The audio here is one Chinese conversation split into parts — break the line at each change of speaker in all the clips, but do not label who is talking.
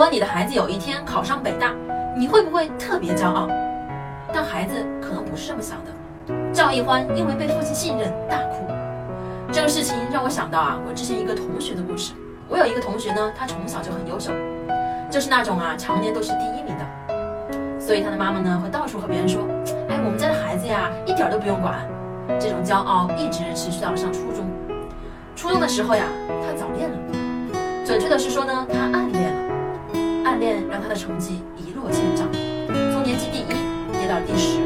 如果你的孩子有一天考上北大，你会不会特别骄傲？但孩子可能不是这么想的。赵一欢因为被父亲信任大哭，这个事情让我想到啊，我之前一个同学的故事。我有一个同学呢，他从小就很优秀，就是那种啊常年都是第一名的，所以他的妈妈呢会到处和别人说，哎，我们家的孩子呀一点都不用管。这种骄傲一直持续到了上初中。初中的时候呀，他早恋了，准确的是说呢，他暗暗恋。让他的成绩一落千丈，从年级第一跌到第十，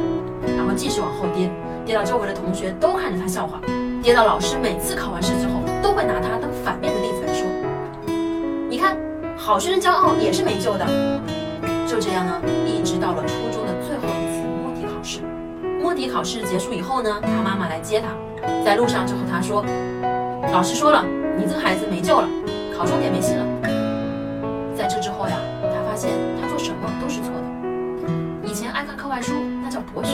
然后继续往后跌，跌到周围的同学都看着他笑话，跌到老师每次考完试之后都会拿他当反面的例子来说。你看，好学生骄傲也是没救的。就这样呢，一直到了初中的最后一次摸底考试。摸底考试结束以后呢，他妈妈来接他，在路上就和他说。老师说了，你这个孩子没救了，考重点没戏了。看课外书，那叫博学；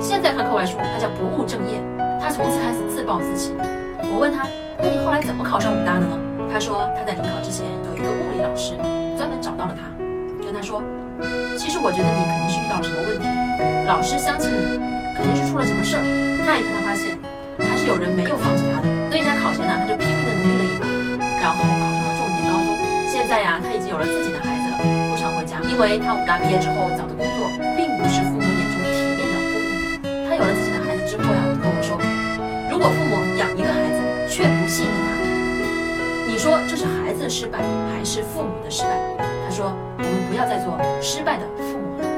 现在看课外书，那叫不务正业。他从此开始自暴自弃。我问他，那你后来怎么考上武大的呢？他说他在临考之前有一个物理老师专门找到了他，跟他说，其实我觉得你肯定是遇到了什么问题，老师相信你，肯定是出了什么事儿。那一刻他发现，还是有人没有放弃他的。所以在考前呢，他就拼命的努力了一把，然后考上了重点高中。现在呀，他已经有了自己的孩，因为他武大毕业之后找的工作并不是父母眼中体面的公务。他有了自己的孩子之后呀，跟我说，如果父母养一个孩子却不信任他，你说这是孩子的失败还是父母的失败？他说，我们不要再做失败的父母了。